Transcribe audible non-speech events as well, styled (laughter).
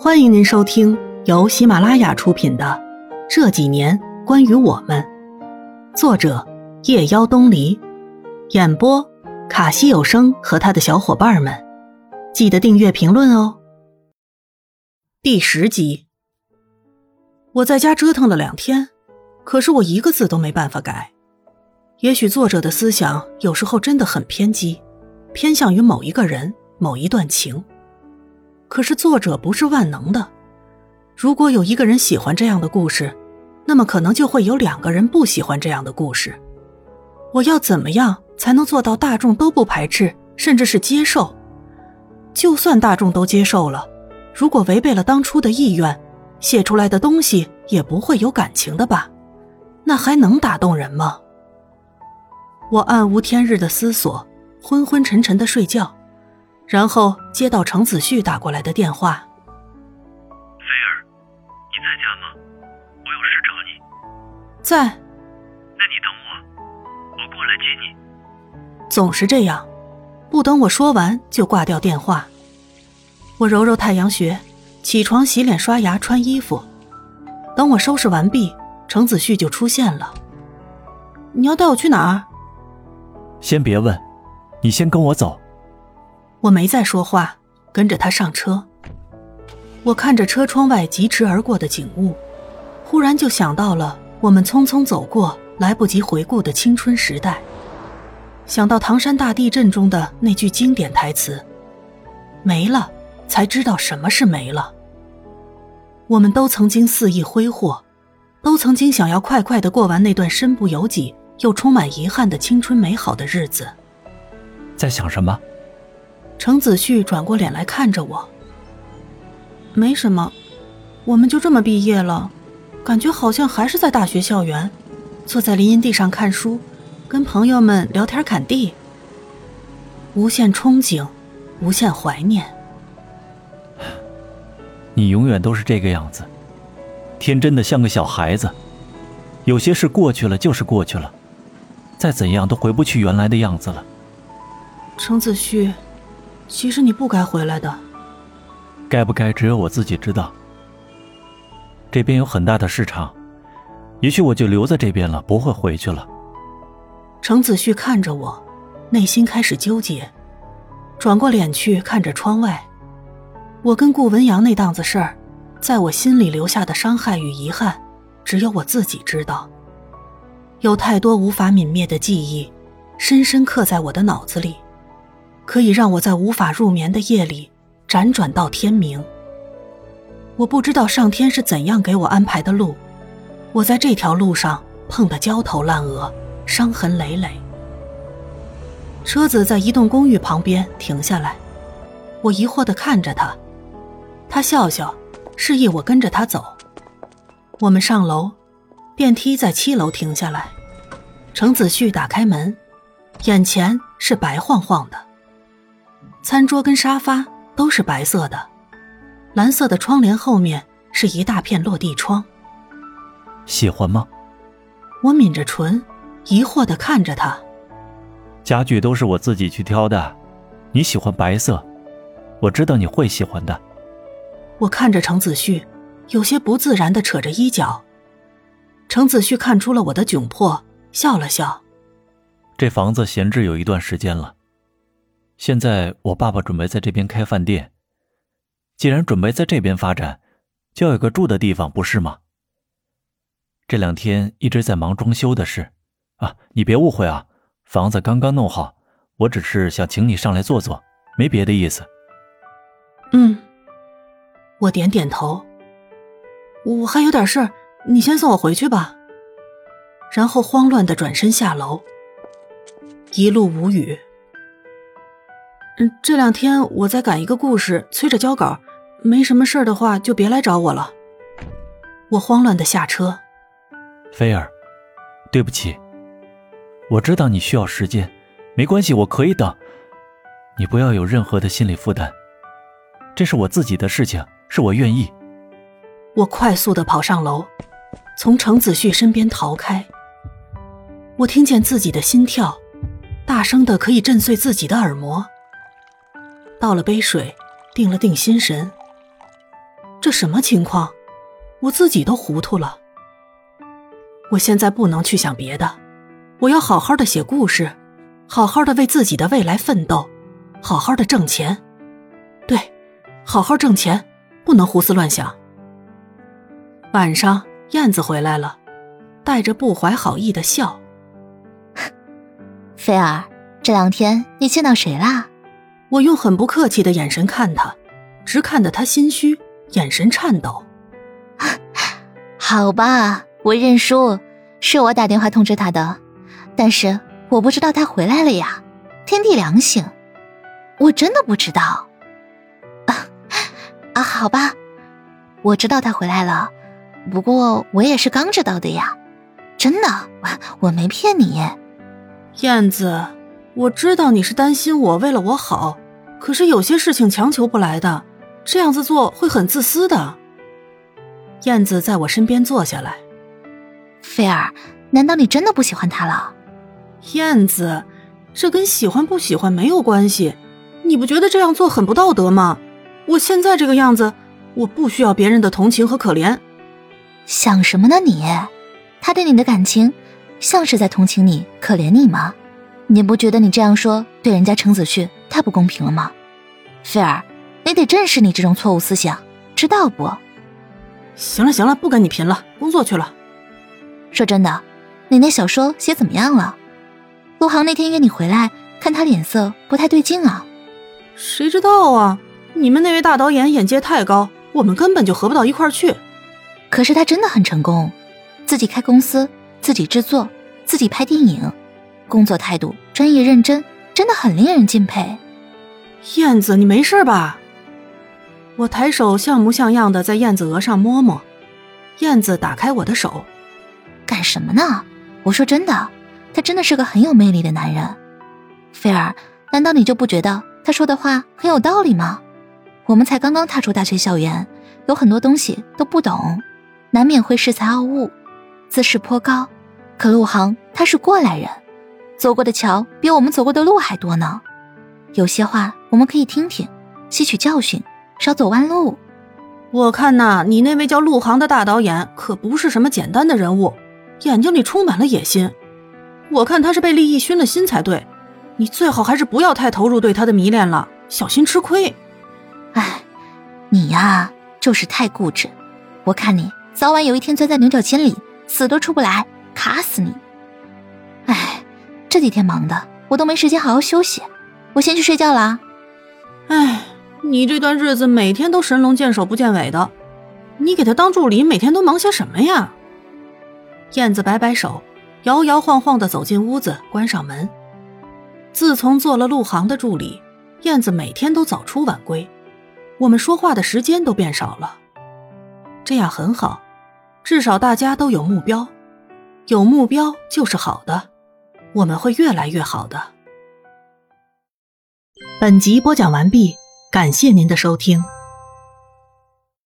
欢迎您收听由喜马拉雅出品的《这几年关于我们》，作者夜妖东篱，演播卡西有声和他的小伙伴们。记得订阅、评论哦。第十集，我在家折腾了两天，可是我一个字都没办法改。也许作者的思想有时候真的很偏激，偏向于某一个人、某一段情。可是作者不是万能的，如果有一个人喜欢这样的故事，那么可能就会有两个人不喜欢这样的故事。我要怎么样才能做到大众都不排斥，甚至是接受？就算大众都接受了，如果违背了当初的意愿，写出来的东西也不会有感情的吧？那还能打动人吗？我暗无天日的思索，昏昏沉沉的睡觉。然后接到程子旭打过来的电话。菲儿，你在家吗？我有事找你。在。那你等我，我过来接你。总是这样，不等我说完就挂掉电话。我揉揉太阳穴，起床洗脸刷牙穿衣服。等我收拾完毕，程子旭就出现了。你要带我去哪儿？先别问，你先跟我走。我没再说话，跟着他上车。我看着车窗外疾驰而过的景物，忽然就想到了我们匆匆走过、来不及回顾的青春时代，想到唐山大地震中的那句经典台词：“没了，才知道什么是没了。”我们都曾经肆意挥霍，都曾经想要快快的过完那段身不由己又充满遗憾的青春美好的日子。在想什么？程子旭转过脸来看着我，没什么，我们就这么毕业了，感觉好像还是在大学校园，坐在林荫地上看书，跟朋友们聊天侃地，无限憧憬，无限怀念。(sighs) 你永远都是这个样子，天真的像个小孩子，有些事过去了就是过去了，再怎样都回不去原来的样子了。程子旭。其实你不该回来的，该不该只有我自己知道。这边有很大的市场，也许我就留在这边了，不会回去了。程子旭看着我，内心开始纠结，转过脸去看着窗外。我跟顾文阳那档子事儿，在我心里留下的伤害与遗憾，只有我自己知道。有太多无法泯灭的记忆，深深刻在我的脑子里。可以让我在无法入眠的夜里辗转到天明。我不知道上天是怎样给我安排的路，我在这条路上碰得焦头烂额，伤痕累累。车子在一栋公寓旁边停下来，我疑惑地看着他，他笑笑，示意我跟着他走。我们上楼，电梯在七楼停下来，程子旭打开门，眼前是白晃晃的。餐桌跟沙发都是白色的，蓝色的窗帘后面是一大片落地窗。喜欢吗？我抿着唇，疑惑的看着他。家具都是我自己去挑的，你喜欢白色，我知道你会喜欢的。我看着程子旭，有些不自然的扯着衣角。程子旭看出了我的窘迫，笑了笑。这房子闲置有一段时间了。现在我爸爸准备在这边开饭店，既然准备在这边发展，就要有个住的地方，不是吗？这两天一直在忙装修的事，啊，你别误会啊，房子刚刚弄好，我只是想请你上来坐坐，没别的意思。嗯，我点点头。我还有点事你先送我回去吧。然后慌乱的转身下楼，一路无语。嗯，这两天我在赶一个故事，催着交稿，没什么事的话就别来找我了。我慌乱的下车。菲儿，对不起，我知道你需要时间，没关系，我可以等。你不要有任何的心理负担，这是我自己的事情，是我愿意。我快速的跑上楼，从程子旭身边逃开。我听见自己的心跳，大声的可以震碎自己的耳膜。倒了杯水，定了定心神。这什么情况？我自己都糊涂了。我现在不能去想别的，我要好好的写故事，好好的为自己的未来奋斗，好好的挣钱。对，好好挣钱，不能胡思乱想。晚上，燕子回来了，带着不怀好意的笑。(laughs) 菲儿，这两天你见到谁啦？我用很不客气的眼神看他，直看得他心虚，眼神颤抖。(laughs) 好吧，我认输，是我打电话通知他的，但是我不知道他回来了呀。天地良心，我真的不知道。啊 (laughs) 啊，好吧，我知道他回来了，不过我也是刚知道的呀，真的，我没骗你。燕子，我知道你是担心我为了我好，可是有些事情强求不来的，这样子做会很自私的。燕子在我身边坐下来，菲儿，难道你真的不喜欢他了？燕子，这跟喜欢不喜欢没有关系，你不觉得这样做很不道德吗？我现在这个样子，我不需要别人的同情和可怜。想什么呢你？他对你的感情，像是在同情你、可怜你吗？你不觉得你这样说对人家程子旭太不公平了吗？菲儿，你得正视你这种错误思想，知道不？行了行了，不跟你贫了，工作去了。说真的，你那小说写怎么样了？陆航那天约你回来，看他脸色不太对劲啊。谁知道啊？你们那位大导演眼界太高，我们根本就合不到一块儿去。可是他真的很成功，自己开公司，自己制作，自己拍电影，工作态度专业认真，真的很令人敬佩。燕子，你没事吧？我抬手像模像样的在燕子额上摸摸，燕子打开我的手，干什么呢？我说真的，他真的是个很有魅力的男人。菲儿，难道你就不觉得他说的话很有道理吗？我们才刚刚踏出大学校园，有很多东西都不懂，难免会恃才傲物，自视颇高。可陆航他是过来人，走过的桥比我们走过的路还多呢。有些话我们可以听听，吸取教训。少走弯路。我看呐，你那位叫陆航的大导演可不是什么简单的人物，眼睛里充满了野心。我看他是被利益熏了心才对。你最好还是不要太投入对他的迷恋了，小心吃亏。哎，你呀，就是太固执。我看你早晚有一天钻在牛角尖里，死都出不来，卡死你。这几天忙的，我都没时间好好休息。我先去睡觉了。哎。你这段日子每天都神龙见首不见尾的，你给他当助理，每天都忙些什么呀？燕子摆摆手，摇摇晃晃的走进屋子，关上门。自从做了陆航的助理，燕子每天都早出晚归，我们说话的时间都变少了。这样很好，至少大家都有目标，有目标就是好的，我们会越来越好的。本集播讲完毕。感谢您的收听。